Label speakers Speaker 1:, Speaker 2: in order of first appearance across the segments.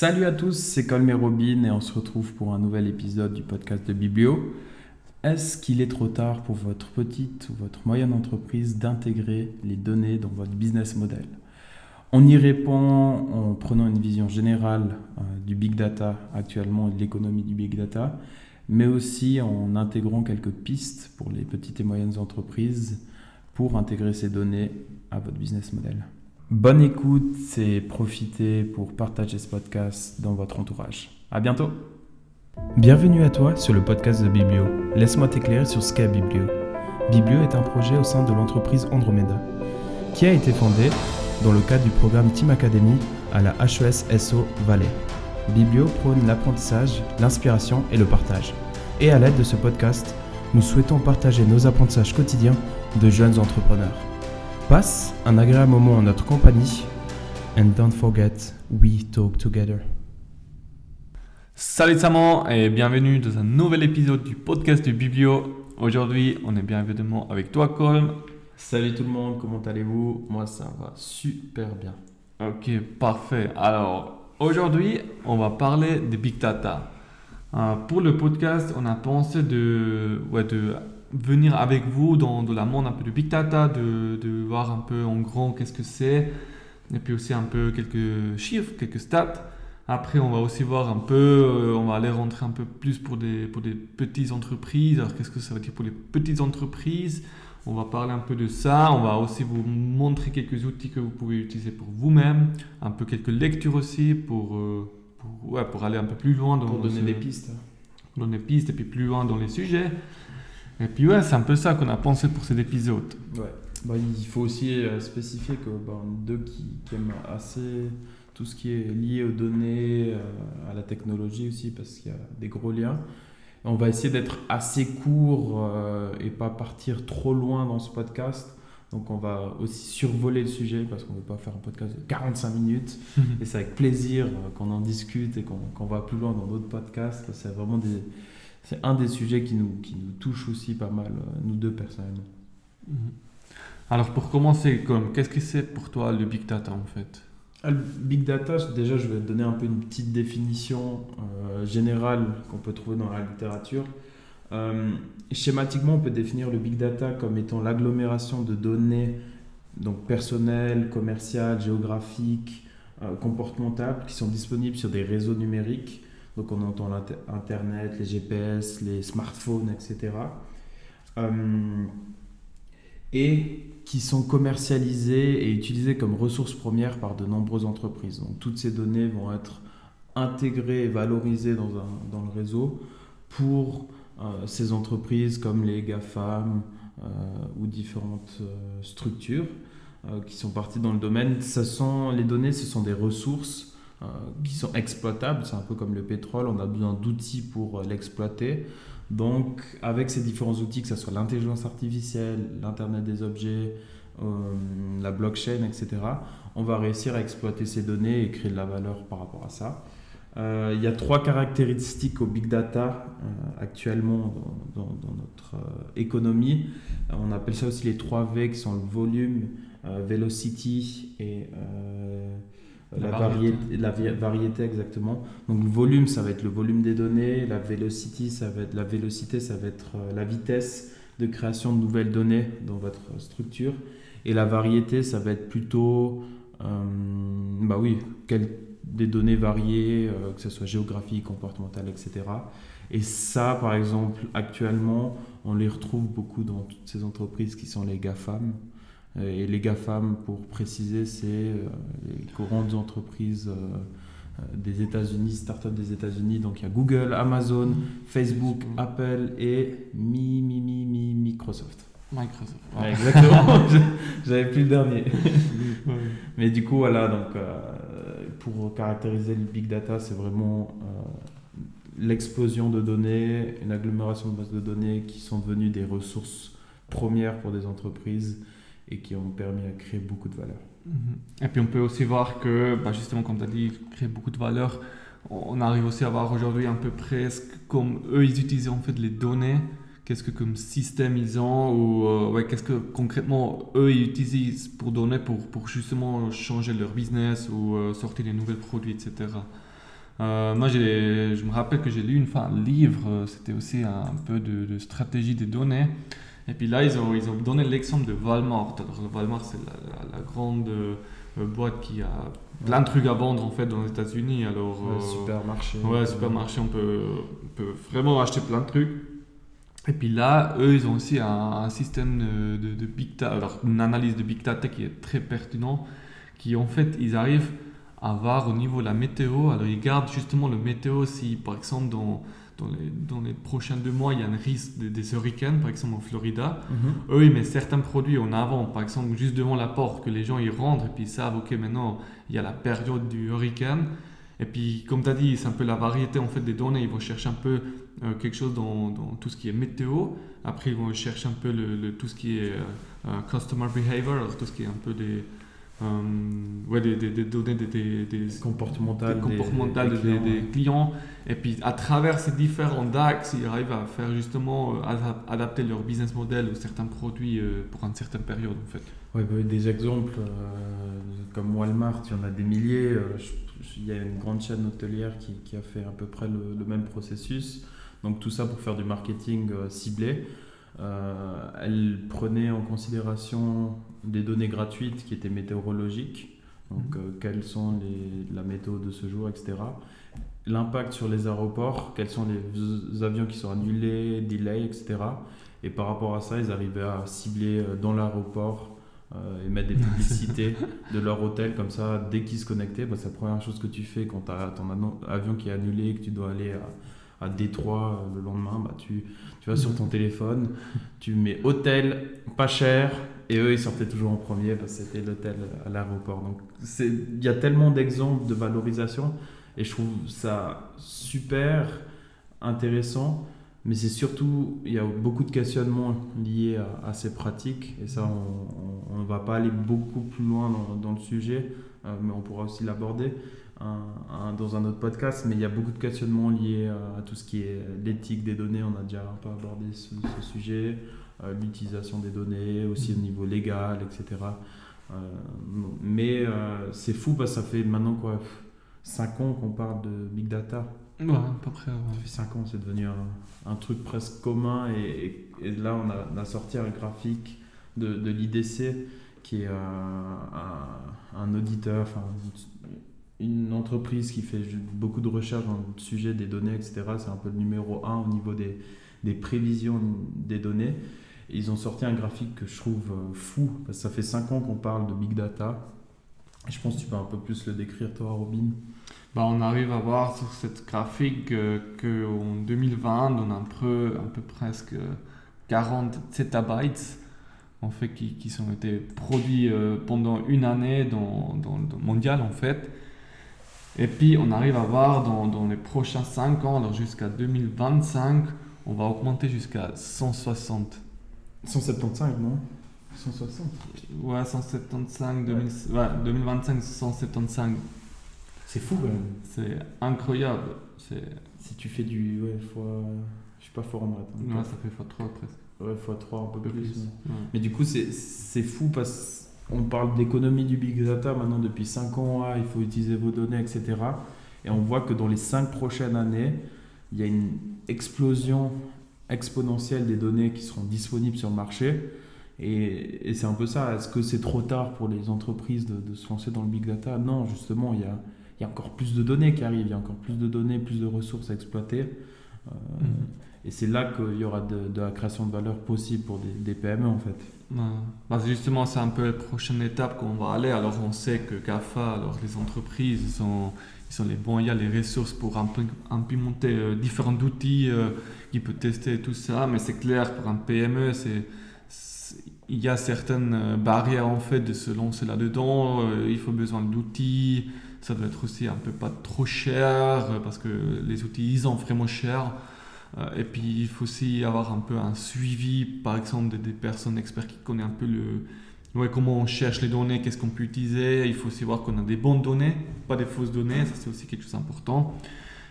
Speaker 1: Salut à tous, c'est Colm et Robin et on se retrouve pour un nouvel épisode du podcast de Biblio. Est-ce qu'il est trop tard pour votre petite ou votre moyenne entreprise d'intégrer les données dans votre business model? On y répond en prenant une vision générale euh, du big data actuellement et de l'économie du big data, mais aussi en intégrant quelques pistes pour les petites et moyennes entreprises pour intégrer ces données à votre business model. Bonne écoute et profitez pour partager ce podcast dans votre entourage. À bientôt. Bienvenue à toi sur le podcast de Biblio. Laisse-moi t'éclairer sur ce qu'est Biblio. Biblio est un projet au sein de l'entreprise Andromeda, qui a été fondé dans le cadre du programme Team Academy à la HES SO Valais. Biblio prône l'apprentissage, l'inspiration et le partage. Et à l'aide de ce podcast, nous souhaitons partager nos apprentissages quotidiens de jeunes entrepreneurs. Passe un agréable moment en notre compagnie. And don't forget, we talk together.
Speaker 2: Salut Saman et bienvenue dans un nouvel épisode du podcast du Biblio. Aujourd'hui, on est bien évidemment avec toi, Colm.
Speaker 1: Salut tout le monde, comment allez-vous? Moi, ça va super bien.
Speaker 2: Ok, parfait. Alors, aujourd'hui, on va parler de Big Data. Euh, pour le podcast, on a pensé de, ouais, de venir avec vous dans, dans la monde un peu du big data, de, de voir un peu en grand qu'est-ce que c'est, et puis aussi un peu quelques chiffres, quelques stats. Après, on va aussi voir un peu, euh, on va aller rentrer un peu plus pour des, pour des petites entreprises. Alors, qu'est-ce que ça veut dire pour les petites entreprises? On va parler un peu de ça. On va aussi vous montrer quelques outils que vous pouvez utiliser pour vous-même, un peu quelques lectures aussi pour, euh, pour, ouais, pour aller un peu plus loin. Dans
Speaker 1: Pour donner
Speaker 2: ce-
Speaker 1: des pistes.
Speaker 2: Donner des pistes et puis plus loin dans les sujets. Et puis ouais, c'est un peu ça qu'on a pensé pour cet épisode.
Speaker 1: Ouais. Bah, il faut aussi euh, spécifier que bah, deux qui, qui aiment assez tout ce qui est lié aux données, euh, à la technologie aussi, parce qu'il y a des gros liens. On va essayer d'être assez court euh, et pas partir trop loin dans ce podcast. Donc on va aussi survoler le sujet parce qu'on ne veut pas faire un podcast de 45 minutes. Et c'est avec plaisir qu'on en discute et qu'on qu'on va plus loin dans d'autres podcasts. C'est vraiment des, c'est un des sujets qui nous, qui nous touche aussi pas mal, euh, nous deux personnellement.
Speaker 2: Mhm. Alors pour commencer, comme qu'est-ce que c'est pour toi le big data en fait?
Speaker 1: Ah, le Big data, déjà je vais te donner un peu une petite définition euh, générale qu'on peut trouver dans la littérature. Euh, schématiquement, on peut définir le big data comme étant l'agglomération de données donc personnelles, commerciales, géographiques, euh, comportementales qui sont disponibles sur des réseaux numériques. Donc on entend l'inter- Internet, les GPS, les smartphones, etc. Euh, et qui sont commercialisées et utilisées comme ressources premières par de nombreuses entreprises. Donc toutes ces données vont être intégrées et valorisées dans, le réseau pour euh, ces entreprises comme les GAFAM euh, ou différentes structures qui sont parties dans le domaine. Ce sont, les données, ce sont des ressources euh, qui sont exploitables. C'est un peu comme le pétrole, on a besoin d'outils pour euh, l'exploiter. Donc, avec ces différents outils, que ce soit l'intelligence artificielle, l'Internet des objets, euh, la blockchain, etc., on va réussir à exploiter ces données et créer de la valeur par rapport à ça. Il y a trois caractéristiques au big data actuellement dans, dans- notre économie. On appelle ça aussi les 3 V qui sont le volume, velocity et
Speaker 2: La
Speaker 1: la,
Speaker 2: variété.
Speaker 1: la exactement. Donc le volume, ça va être le volume des données, la velocity, ça va être la vélocité, ça va être euh, la vitesse de création de nouvelles données dans votre structure. Et la variété, ça va être plutôt, euh, bah oui, des données variées, euh, que ce soit géographiques, comportementales, etc. Et ça, par exemple, actuellement, on les retrouve beaucoup dans toutes ces entreprises qui sont les GAFAM. Et les GAFAM, pour préciser, c'est euh, les grandes entreprises euh, euh, des États-Unis, start-up des États-Unis. Donc il y a Google, Amazon, Facebook. Apple et mi, mi, mi, mi- Microsoft.
Speaker 2: Microsoft.
Speaker 1: Ouais, exactement. J'avais plus le dernier.
Speaker 2: Ouais.
Speaker 1: Mais du coup, voilà, donc euh, pour caractériser le big data, c'est vraiment euh, l'explosion de données, une agglomération de bases de données qui sont devenues des ressources premières pour des entreprises et qui ont permis à créer beaucoup de valeur.
Speaker 2: Mhm. Et puis on peut aussi voir que, bah, justement, comme tu as dit, créer beaucoup de valeur, on arrive aussi à voir aujourd'hui un peu presque comme eux, ils utilisent en fait les données, qu'est-ce que comme système ils ont, ou euh, ouais, qu'est-ce que concrètement eux, ils utilisent pour donner, pour, pour justement changer leur business ou euh, sortir des nouveaux produits, etc. Euh, moi, je me rappelle que j'ai lu une fois un livre, c'était aussi un peu de, stratégie des données. Et puis là, ils ont, ils ont donné l'exemple de Walmart. Alors, Walmart, c'est la, grande boîte qui a plein de trucs à vendre en fait dans les États-Unis. Alors,
Speaker 1: supermarché.
Speaker 2: Ouais, supermarché, on peut, on peut vraiment acheter plein de trucs. Et puis là, eux, ils ont aussi un, système de, de, big data, alors une analyse de big data qui est très pertinent, qui en fait, ils arrivent à voir au niveau de la météo. Alors, ils gardent justement le météo si, par exemple, dans, dans, les, dans les prochains deux mois, il y a un risque des hurricanes, par exemple en Florida. Eux, ils mettent certains produits en avant, par exemple, juste devant la porte, que les gens y rentrent et puis ils savent, OK, maintenant, il y a la période du hurricane. Et puis, comme tu as dit, c'est un peu la variété en fait des données. Ils vont chercher un peu euh, quelque chose dans, dans, tout ce qui est météo. Après, ils vont chercher un peu le, tout ce qui est euh, euh, customer behavior, tout ce qui est un peu des, ouais, des, des, des, données des, des
Speaker 1: comportementales,
Speaker 2: comportementales des, clients. Et puis, à travers ces différents DAX, ils arrivent à faire justement adapter leur business model ou certains produits pour une certaine période en fait.
Speaker 1: Ouais, bah, des exemples comme Walmart, il y en a des milliers. il y a une grande chaîne hôtelière qui, qui a fait à peu près le, le même processus. Donc tout ça pour faire du marketing euh, ciblé. Euh, elle prenait en considération des données gratuites qui étaient météorologiques, donc mhm. euh, quelles sont les, la météo de ce jour, etc. L'impact sur les aéroports, quels sont les avions qui sont annulés, delay, etc. Et par rapport à ça, ils arrivaient à cibler dans l'aéroport et mettre des publicités de leur hôtel comme ça dès qu'ils se connectaient bah, c'est la première chose que tu fais quand tu as ton avion qui est annulé et que tu dois aller à, à Détroit euh, le lendemain, bah, tu, tu vas sur ton téléphone, tu mets hôtel pas cher, et eux ils sortaient toujours en premier parce que c'était l'hôtel à l'aéroport. Donc il y a tellement d'exemples de valorisation, et je trouve ça super intéressant. Mais c'est surtout, il y a beaucoup de questionnements liés à, ces pratiques, et ça, on ne va pas aller beaucoup plus loin dans, le sujet, euh, mais on pourra aussi l'aborder dans un autre podcast, mais il y a beaucoup de questionnements liés à, tout ce qui est l'éthique des données. On a déjà un peu abordé ce, sujet, euh, l'utilisation des données, aussi au niveau légal, etc. Euh, mais euh, c'est fou parce que ça fait maintenant quoi 5 ans qu'on parle de big data.
Speaker 2: Ouais, à peu près.
Speaker 1: Ça fait 5 ans, c'est devenu un, truc presque commun. Et, là, on a, sorti un graphique de, de l'IDC qui est un, un auditeur, enfin, une entreprise qui fait beaucoup de recherches dans le sujet des données, etc. C'est un peu le numéro un au niveau des, prévisions des données. ils ont sorti un graphique que je trouve euh, fou, ça fait 5 ans qu'on parle de big data. Je pense que tu peux un peu plus le décrire, toi, Robin.
Speaker 2: Bah, on arrive à voir sur cette graphique euh, qu'en 2020, on a un peu, un peu presque 40 zettabytes en fait, qui, qui ont été produits euh, pendant une année dans, dans, dans mondial en fait. Et puis on arrive à voir dans, dans les prochains 5 ans, alors jusqu'à 2025, on va augmenter jusqu'à 160.
Speaker 1: 175, non? 160
Speaker 2: Ouais, 175, 2025, 175.
Speaker 1: C'est fou quand même.
Speaker 2: C'est incroyable.
Speaker 1: Si tu fais du. Ouais, fois. Je suis pas fort en maths.
Speaker 2: Hein. Ouais, ça fait x3 presque.
Speaker 1: Ouais, x3 un peu, plus. Mais du coup, c'est fou parce on parle d'économie du big data maintenant depuis 5 ans, ah, il faut utiliser vos données, etc. Et on voit que dans les 5 prochaines années, il y a une explosion exponentielle des données qui seront disponibles sur le marché. Et, c'est un peu ça. Est-ce que c'est trop tard pour les entreprises de, se lancer dans le big data? Non, justement, il y, a, il y, a, encore plus de données qui arrivent, il y a encore plus de données, plus de ressources à exploiter. Euh. Et c'est là qu'il y aura de, la création de valeur possible pour des, PME en fait.
Speaker 2: Bah, justement, c'est un peu la prochaine étape qu'on va aller. Alors, on sait que GAFA, alors les entreprises, ils sont, ils sont les bons, il y a les ressources pour implémenter euh, différents outils euh, qui peuvent tester tout ça. Mais c'est clair, pour un PME, c'est, il y a certaines euh, barrières en fait de se lancer là-dedans. il faut besoin d'outils. Ça doit être aussi un peu pas trop cher parce que les outils, ils sont vraiment chers. Euh, et puis il faut aussi avoir un peu un suivi, par exemple, des, personnes experts qui connaissent un peu le, ouais, comment on cherche les données, qu'est-ce qu'on peut utiliser. Il faut aussi voir qu'on a des bonnes données, pas des fausses données, ça c'est aussi quelque chose d'important.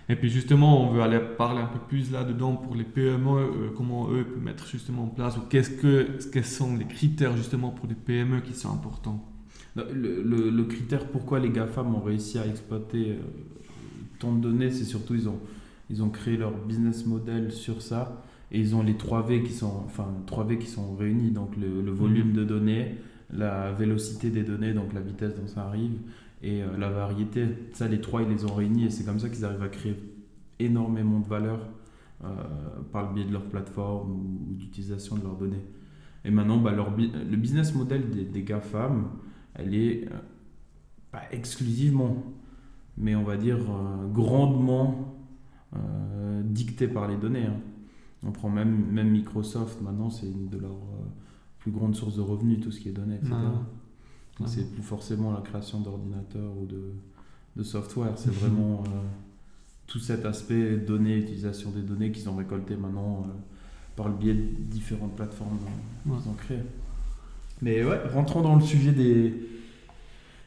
Speaker 2: Et puis justement, on veut aller parler un peu plus là-dedans pour les PME, euh, comment eux peuvent mettre justement en place, ou qu'est-ce que, quels sont les critères justement pour les PME qui sont importants.
Speaker 1: Le, le, critère pourquoi les GAFAM ont réussi à exploiter euh, tant de données, c'est surtout ils ont, ils ont créé leur business model sur ça et ils ont les 3 V qui sont, enfin, 3 V qui sont réunis, donc le, le volume de données, la vélocité des données, donc la vitesse dont ça arrive, et euh, la variété. Ça, les trois, ils les ont réunis et c'est comme ça qu'ils arrivent à créer énormément de valeur euh, par le biais de leur plateforme ou, d'utilisation de leurs données. Et maintenant, bah, leur, le business model des, des GAFAM, elle est euh, pas exclusivement, mais on va dire grandement dictée par les données. Hein. On prend même, même Microsoft, maintenant, c'est une de leurs plus grandes sources de revenus, tout ce qui est données, etc. C'est plus forcément la création d'ordinateurs ou de, de software, c'est vraiment euh, tout cet aspect données, utilisation des données qu'ils ont récoltées maintenant euh, par le biais de différentes plateformes qu'ils ont créées. Mais ouais, rentrons dans le sujet des,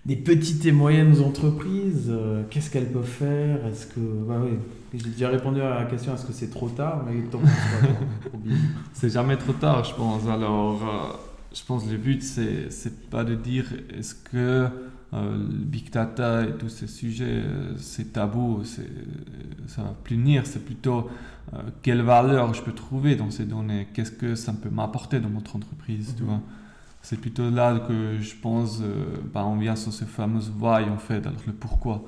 Speaker 1: des petites et moyennes entreprises. Euh, qu'est-ce qu'elles peuvent faire? Est-ce que. Bah oui, j'ai déjà répondu à la question est-ce que c'est trop tard? Mais
Speaker 2: C'est jamais trop tard, je pense. Alors je pense que le but, c'est, pas de dire est-ce que euh, le big data et tous ces sujets, euh, c'est tabou, ça va plus venir. C'est plutôt euh, quelle valeur je peux trouver dans ces données, qu'est-ce que ça peut m'apporter dans notre entreprise, tu mhm. vois? C'est plutôt là que je pense, bah, on vient sur ce fameux why en fait, alors le pourquoi.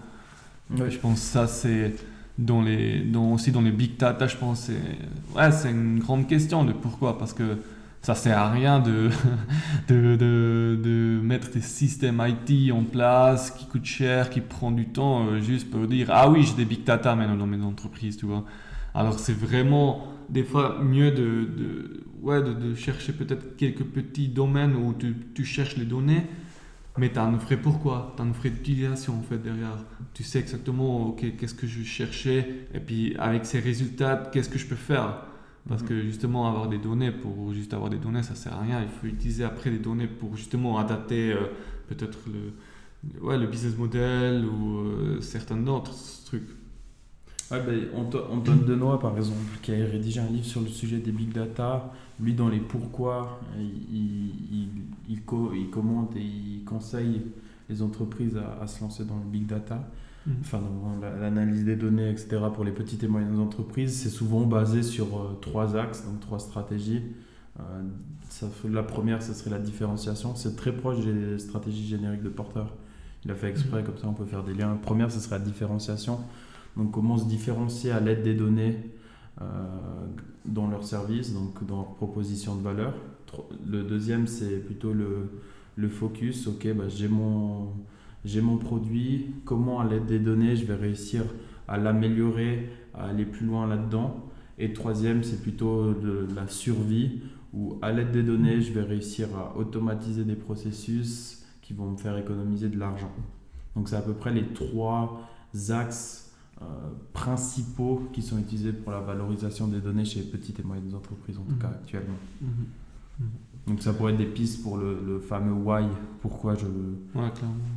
Speaker 2: Je pense que ça, c'est dans les, dans, aussi dans les big data, je pense, c'est, ouais, c'est une grande question de pourquoi, parce que ça sert à rien de, de, de, de, mettre des systèmes IT en place qui coûtent cher, qui prennent du temps, euh, juste pour dire ah oui, j'ai des big data maintenant dans mes entreprises, tu vois. Alors c'est vraiment des fois mieux de, de ouais, de, chercher peut-être quelques petits domaines où tu, tu cherches les données, mais tu as un pourquoi, tu as un vrai utilisation en fait derrière. Tu sais exactement ok, qu'est-ce que je cherchais, et puis avec ces résultats, qu'est-ce que je peux faire? Parce que justement, avoir des données pour juste avoir des données, ça sert à rien. Il faut utiliser après des données pour justement adapter euh, peut-être le, ouais, le business model ou euh, certains d'autres.
Speaker 1: Ouais, ben, Antoine Denois, par exemple, qui a rédigé un livre sur le sujet des big data, lui, dans les pourquoi, il, il, il, il commente et il conseille les entreprises à, à, se lancer dans le big data. Mm. enfin l'analyse des données, etc. pour les petites et moyennes entreprises, c'est souvent basé sur euh, trois axes, donc trois stratégies. Euh, ça, la première, ce serait la différenciation. C'est très proche des stratégies génériques de Porter. Il a fait exprès, mm. comme ça on peut faire des liens. La première, ce serait la différenciation. Donc comment se différencier à l'aide des données euh, dans leur service, donc dans leur proposition de valeur? Le deuxième, c'est plutôt le, le focus. Ok, bah, j'ai mon mon produit, comment à l'aide des données je vais réussir à l'améliorer, à aller plus loin là-dedans? Et troisième, c'est plutôt la survie, où à l'aide des données, je vais réussir à automatiser des processus qui vont me faire économiser de l'argent. Donc c'est à peu près les trois axes principaux qui sont utilisés pour la valorisation des données chez les petites et moyennes entreprises, en tout mmh. cas actuellement. Mmh. Mmh. Donc ça pourrait être des pistes pour le, le fameux why, pourquoi je,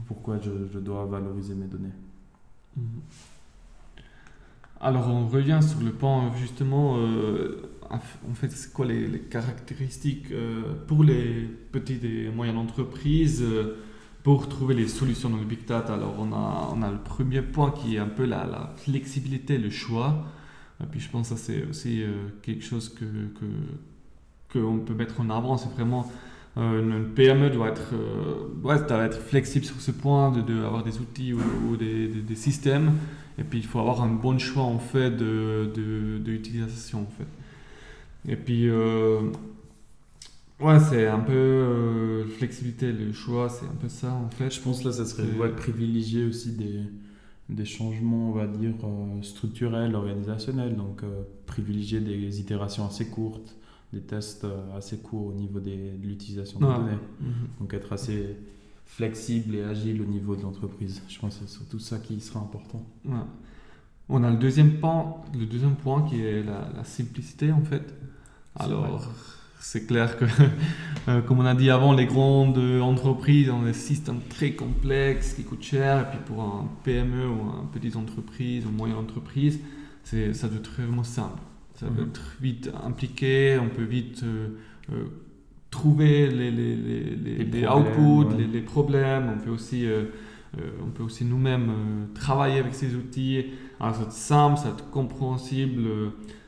Speaker 1: pourquoi je, je, dois valoriser mes données. Mhm.
Speaker 2: Alors on revient sur le point justement, euh, en fait c'est quoi les, les caractéristiques euh, pour les petites et moyennes entreprises euh, pour trouver les solutions dans le big data. Alors on a, on a le premier point qui est un peu la, la flexibilité, le choix. Et puis je pense que c'est aussi quelque chose qu'on peut mettre en avant. C'est vraiment euh, une PME doit être, euh, doit être flexible sur ce point, de, de avoir des outils ou, des, des, systèmes. Et puis il faut avoir un bon choix en fait de, d'utilisation en fait. Et puis euh, ouais, c'est un peu flexibilité, le choix, c'est un peu ça en fait.
Speaker 1: Je pense là, ça serait ouais, privilégier aussi des, des changements, on va dire structurels, organisationnels. Donc privilégier des itérations assez courtes des tests euh, assez courts au niveau des, de l'utilisation des données. Mhm. Donc être assez flexible et agile au niveau de l'entreprise. Je pense que c'est surtout ça qui sera important.
Speaker 2: On a le deuxième point, le deuxième point qui est la, simplicité en fait. Alors, c'est clair que, euh, comme on a dit avant, les grandes entreprises ont des systèmes très complexes qui coûtent cher. Et puis pour un PME ou une petite entreprise ou une moyenne entreprise, ça doit être vraiment simple. Ça peut mhm. être vite impliqué, on peut vite euh, euh, trouver les, les, les, les outputs, les, problèmes. On peut aussi euh, on peut aussi nous-mêmes travailler avec ces outils. Alors, ça doit être simple, ça doit être compréhensible,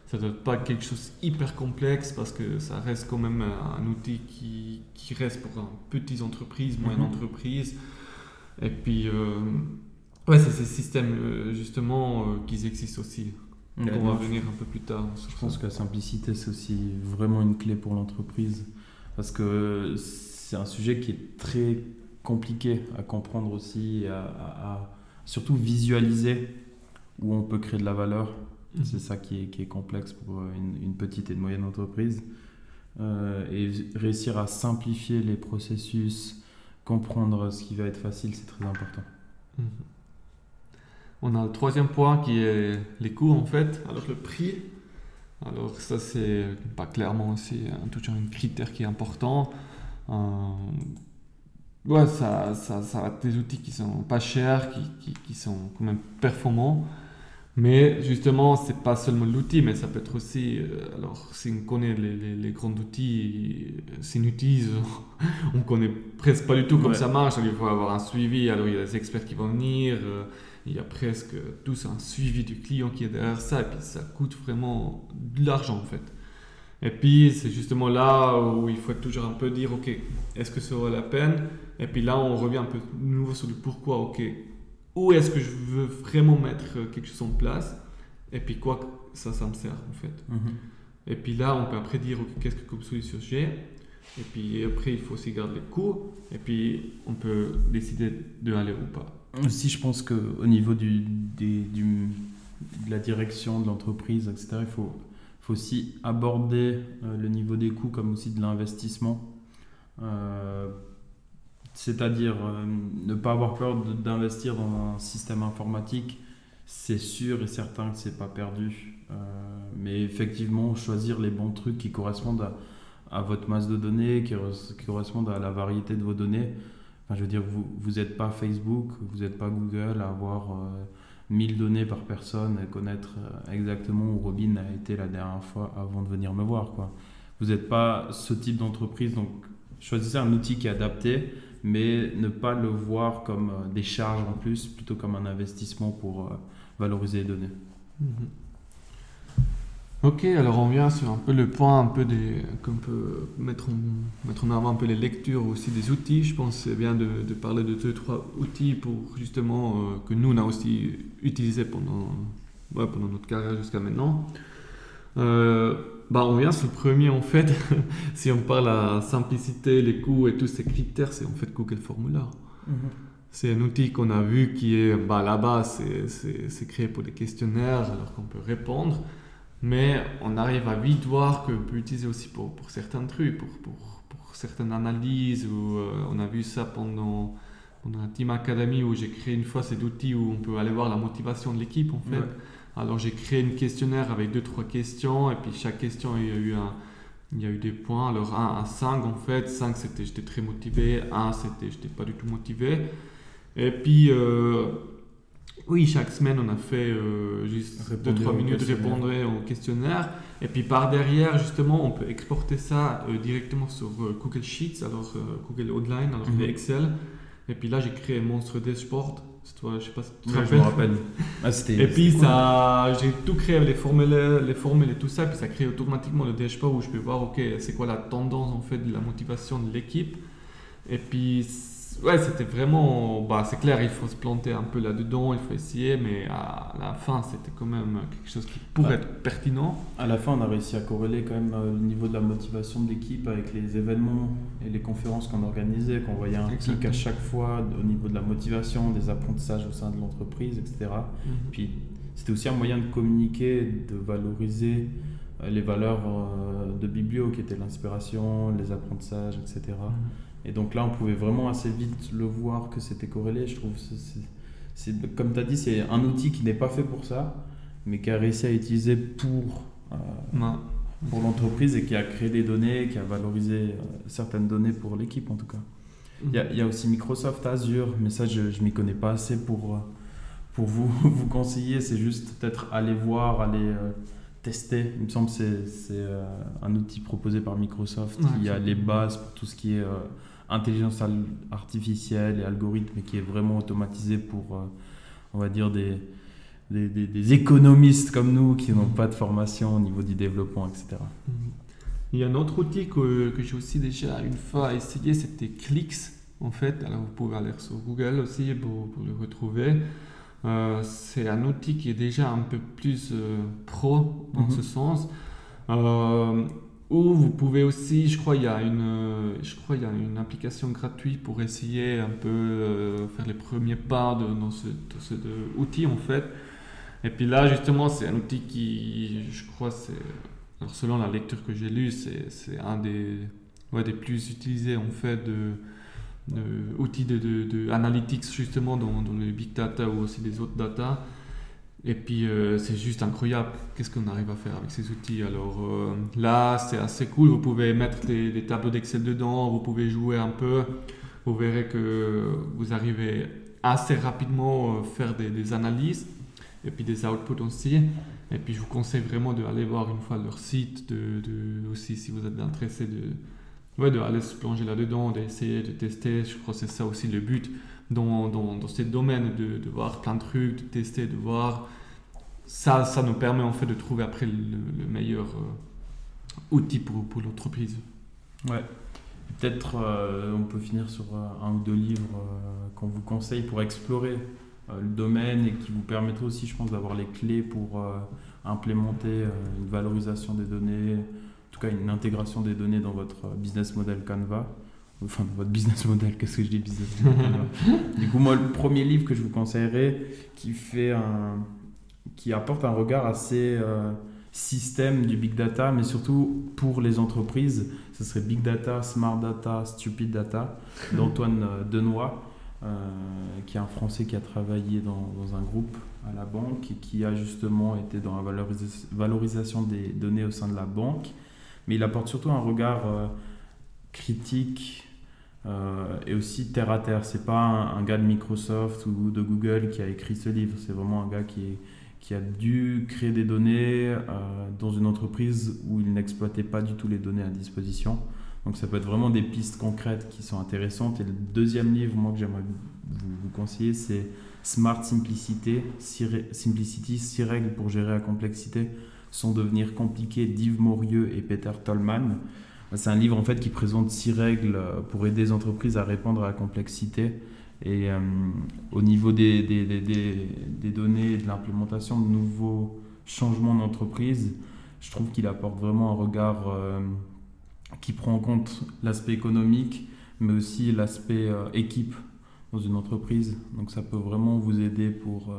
Speaker 2: ça doit être pas quelque chose hyper complexe parce que ça reste quand même un, outil qui, qui, reste pour une petite entreprise, moyenne mhm. entreprise. Et puis, ouais, c'est ces systèmes justement qui existent aussi. on va venir un peu plus tard.
Speaker 1: Je pense que la simplicité, c'est aussi vraiment une clé pour l'entreprise parce que c'est un sujet qui est très compliqué à comprendre aussi, à, à, surtout visualiser où on peut créer de la valeur. Mhm. C'est ça qui est, qui est, complexe pour une, petite et une moyenne entreprise. Euh, et réussir à simplifier les processus, comprendre ce qui va être facile, c'est très important. Mhm.
Speaker 2: On a le troisième point qui est les coûts en fait. Alors le prix, alors ça c'est pas clairement aussi un, tout un critère qui est important. Euh, ouais, ça, ça, ça va être des outils qui sont pas chers, qui, qui, qui sont quand même performants. Mais justement, c'est pas seulement l'outil, mais ça peut être aussi, euh, alors si on connaît les, les, les grands outils, si on utilise, on connaît presque pas du tout comment ça marche, il faut avoir un suivi, alors il y a des experts qui vont venir, euh, il y a presque tous un suivi du client qui est derrière ça, et puis ça coûte vraiment de l'argent en fait. Et puis c'est justement là où il faut toujours un peu dire, ok, est-ce que ça vaut la peine? Et puis là on revient un peu nouveau sur le pourquoi, ok, où est-ce que je veux vraiment mettre quelque chose en place Et puis quoi ça, ça me sert en fait. Mhm. Et puis là on peut après dire, qu'est-ce que comme solution j'ai? Et puis après il faut aussi garder les coûts, et puis on peut décider de aller ou pas.
Speaker 1: Aussi, je pense qu'au niveau du, du, de la direction de l'entreprise, etc., il faut, faut aussi aborder euh, le niveau des coûts comme aussi de l'investissement. Euh, c'est-à-dire euh, ne pas avoir peur d'investir dans un système informatique, c'est sûr et certain que c'est pas perdu. mais effectivement, choisir les bons trucs qui correspondent à, votre masse de données, qui, correspondent à la variété de vos données je veux dire, vous n'êtes pas Facebook, vous n'êtes pas Google à avoir 1000 euh, données par personne et connaître euh, exactement où Robin a été la dernière fois avant de venir me voir. Quoi. Vous n'êtes pas ce type d'entreprise, donc choisissez un outil qui est adapté, mais ne pas le voir comme euh, des charges en plus, plutôt comme un investissement pour valoriser les données. Mm-hmm.
Speaker 2: Ok, alors on vient sur un peu le point, un peu des, qu'on peut mettre en, mettre en avant un peu les lectures aussi des outils. Je pense c'est bien de, parler de deux, trois outils pour justement euh, que nous on a aussi utilisé pendant, pendant notre carrière jusqu'à maintenant. Euh, bah on vient sur le premier en fait, si on parle à simplicité, les coûts et tous ces critères, c'est en fait Google Formula. Mhm. C'est un outil qu'on a vu qui est bah, là-bas, c'est créé pour des questionnaires alors qu'on peut répondre. Mais on arrive à vite voir qu'on peut utiliser aussi pour, pour certains trucs, pour, pour, pour, certaines analyses. Ou, euh, on a vu ça pendant, pendant la Team Academy où j'ai créé une fois cet outil où on peut aller voir la motivation de l'équipe en fait. Alors j'ai créé une questionnaire avec deux trois questions et puis chaque question il y a eu un, il y a eu des points. Alors 1 à 5 en fait, 5 c'était j'étais très motivé, 1 c'était j'étais pas du tout motivé. Et puis euh, oui, chaque semaine, on a fait euh, juste 2-3 minutes de répondre au questionnaire. Et puis par derrière, justement, on peut exporter ça euh, directement sur Google Sheets, alors Google Outline, alors mm Excel. Et puis là, j'ai créé Monstre Dashboard. Toi, je sais pas si
Speaker 1: tu te rappelles. Je me rappelle.
Speaker 2: Ah, et puis ça, j'ai tout créé les formules, les formules et tout ça, puis ça crée automatiquement le dashboard où je peux voir, ok, c'est quoi la tendance en fait de la motivation de l'équipe. Et puis ouais, c'était vraiment. Bah, c'est clair, il faut se planter un peu là-dedans, il faut essayer, mais à la fin, c'était quand même quelque chose qui pourrait être pertinent.
Speaker 1: À la fin, on a réussi à corréler quand même euh, le niveau de la motivation de l'équipe avec les événements et les conférences qu'on organisait, qu'on voyait un pic à chaque fois au niveau de la motivation, des apprentissages au sein de l'entreprise, etc. Mhm. Puis, c'était aussi un moyen de communiquer, de valoriser euh, les valeurs euh, de Biblio, qui étaient l'inspiration, les apprentissages, etc. Et donc là, on pouvait vraiment assez vite le voir que c'était corrélé. Je trouve, c'est, comme tu as dit, c'est un outil qui n'est pas fait pour ça, mais qui a réussi à utiliser pour, euh, pour l'entreprise et qui a créé des données, qui a valorisé euh, certaines données pour l'équipe en tout cas. Il y, a, il y, a, aussi Microsoft Azure, mais ça, je ne m'y connais pas assez pour, euh, pour vous, vous conseiller. C'est juste peut-être aller voir, aller tester. Il me semble que c'est, c'est un outil proposé par Microsoft. il y a les bases pour tout ce qui est intelligence artificielle et algorithme, qui est vraiment automatisé pour, on va dire, des, des, économistes comme nous qui n'ont pas de formation au niveau du développement, etc. Mhm.
Speaker 2: Il y a un autre outil que, que j'ai aussi déjà une fois essayé, c'était Clix en fait. Alors vous pouvez aller sur Google aussi pour, pour le retrouver. Euh, c'est un outil qui est déjà un peu plus euh, pro dans mhm. ce sens. Euh, ou vous pouvez aussi, je crois, il y a une, je crois, il y a une application gratuite pour essayer un peu faire les premiers pas de, dans ce, ce outil en fait. Et puis là, justement, c'est un outil qui, je crois, c'est, selon la lecture que j'ai lue, c'est, un des, ouais, des plus utilisés en fait de, de outils de, de, de, analytics justement dans, dans, le big data ou aussi des autres data. Et puis euh, c'est juste incroyable qu'est-ce qu'on arrive à faire avec ces outils? Alors euh, là, c'est assez cool. Vous pouvez mettre des, tableaux d'Excel dedans, vous pouvez jouer un peu. Vous verrez que vous arrivez assez rapidement à faire des, analyses et puis des outputs aussi. Et puis je vous conseille vraiment d'aller voir une fois leur site, de, aussi si vous êtes intéressé de, ouais, de aller se plonger là-dedans, d'essayer de tester. Je crois que c'est ça aussi le but dans, dans, dans ces domaines, de, de, voir plein de trucs, de tester, de voir. Ça, ça nous permet en fait de trouver après le, meilleur euh, outil pour, pour l'entreprise.
Speaker 1: Ouais. Peut-être euh, on peut finir sur euh, un ou deux livres qu'on vous conseille pour explorer euh, le domaine et qui vous permettra aussi, je pense, d'avoir les clés pour euh, implémenter euh, une valorisation des données, en tout cas une intégration des données dans votre business model Canva. Enfin, dans votre business model, qu'est-ce que je dis business model Canva? Du coup, moi, le premier livre que je vous conseillerais, qui fait un, qui apporte un regard assez système du big data, mais surtout pour les entreprises, ce serait Big Data, Smart Data, Stupid Data, d'Antoine Denois. Euh, qui est un Français qui a travaillé dans, dans, un groupe à la banque et qui a justement été dans la valorisation des données au sein de la banque. Mais il apporte surtout un regard euh, critique euh, et aussi terre à terre. C'est pas un, gars de Microsoft ou de Google qui a écrit ce livre. C'est vraiment un gars qui, a dû créer des données dans une entreprise où il n'exploitait pas du tout les données à disposition. Donc ça peut être vraiment des pistes concrètes qui sont intéressantes. Et le deuxième livre, moi, que j'aimerais vous, conseiller, c'est Smart Simplicity, Simplicity, 6 règles pour gérer la complexité sans devenir compliqué d'Yves Morieux et Peter Tollman. C'est un livre en fait qui présente six règles pour aider les entreprises à répondre à la complexité. Et euh, au niveau des, des, des, des, données et de l'implémentation de nouveaux changements d'entreprise, je trouve qu'il apporte vraiment un regard euh, qui prend en compte l'aspect économique, mais aussi l'aspect euh, équipe dans une entreprise. Donc ça peut vraiment vous aider pour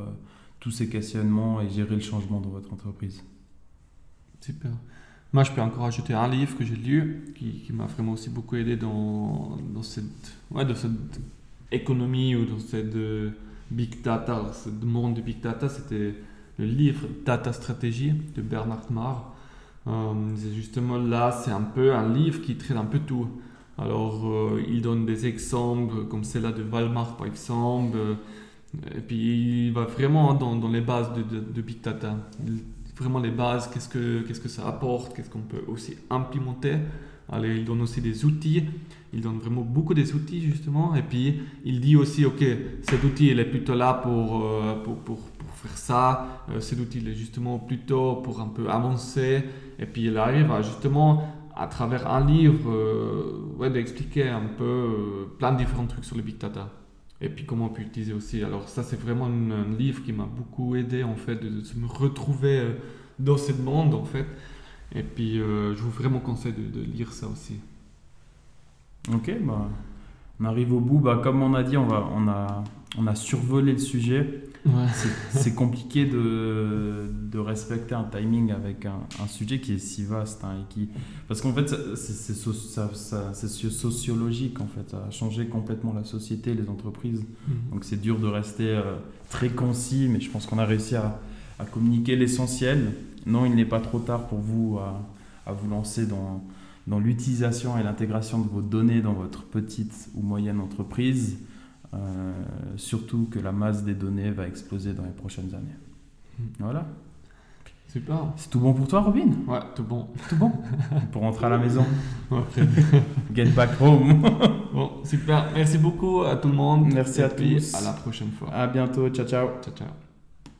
Speaker 1: tous ces questionnements et gérer le changement dans votre entreprise.
Speaker 2: Super. Moi, je peux encore ajouter un livre que j'ai lu qui, qui m'a vraiment aussi beaucoup aidé dans, dans, cette, ouais, dans cette économie ou dans cette euh, big data, ce monde du big data. C'était le livre Data Strategy de Bernard Marr. Euh, justement là, c'est un peu un livre qui traite un peu tout. Alors, euh, il donne des exemples comme celle-là de Walmart par exemple. Et puis, il va vraiment dans, dans les bases de, de, Big Data. Vraiment les bases, qu'est-ce que, qu'est-ce que ça apporte, qu'est-ce qu'on peut aussi implémenter. Allez, il donne aussi des outils. Il donne vraiment beaucoup des outils, justement. Et puis, il dit aussi, OK, cet outil, il est plutôt là pour, pour, pour, faire ça. cet outil, il est justement plutôt pour un peu avancer. Et puis il arrive à justement, à travers un livre, euh, ouais, d'expliquer un peu euh, plein de différents trucs sur le big data. Et puis comment on peut utiliser aussi. Alors ça, c'est vraiment un, livre qui m'a beaucoup aidé en fait de, me retrouver euh, dans ce monde en fait. Et puis je vous vraiment conseille de, de, lire ça aussi.
Speaker 1: Ok, bah, on arrive au bout. Bah, comme on a dit, on, va, on, a, on a survolé le sujet. C'est compliqué de, de, respecter un timing avec un, un, sujet qui est si vaste. Hein, et qui, parce qu'en fait, c'est sociologique, en fait. Ça a changé complètement la société, les entreprises. Mhm. Donc c'est dur de rester euh, très concis, mais je pense qu'on a réussi à, à communiquer l'essentiel. Non, il n'est pas trop tard pour vous à, à vous lancer dans, dans l'utilisation et l'intégration de vos données dans votre petite ou moyenne entreprise. Euh, surtout que la masse des données va exploser dans les prochaines années. Hmm. Voilà.
Speaker 2: Super.
Speaker 1: C'est tout bon pour toi, Robin?
Speaker 2: Ouais, tout bon.
Speaker 1: Tout bon? Pour rentrer à la maison? Get back home.
Speaker 2: Bon, super. Merci beaucoup à tout le monde.
Speaker 1: Merci
Speaker 2: Et
Speaker 1: à tous.
Speaker 2: À la prochaine fois.
Speaker 1: À bientôt. Ciao, ciao.
Speaker 2: Ciao, ciao.